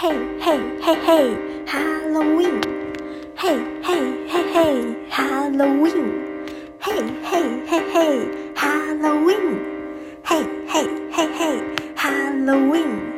Hey, hey, hey, hey, Halloween. Hey, hey, hey, hey, Halloween. Hey, hey, hey, hey, Halloween. Hey, hey, hey, hey, Halloween.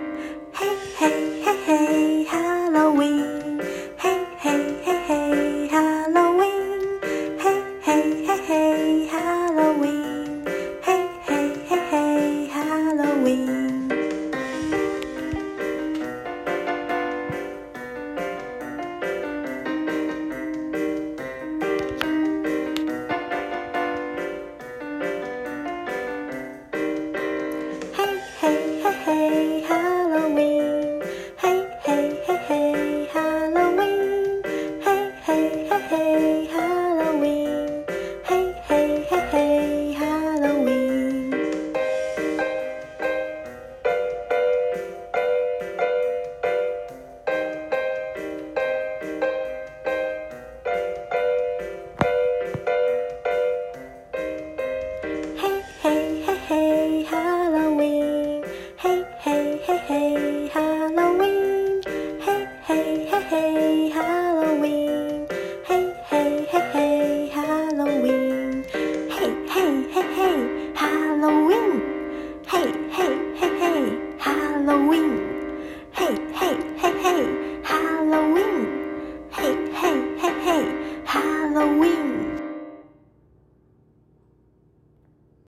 hey, hey, hey, Halloween. Hey, hey, hey, hey, Halloween. Hey, hey, hey, hey, Halloween. Hey, hey, hey, hey, Halloween. Hey, hey, hey, hey, Halloween. Hey, hey, hey, hey, Halloween. Hey, hey, hey, hey, Halloween. Hey, hey, hey, hey, Halloween.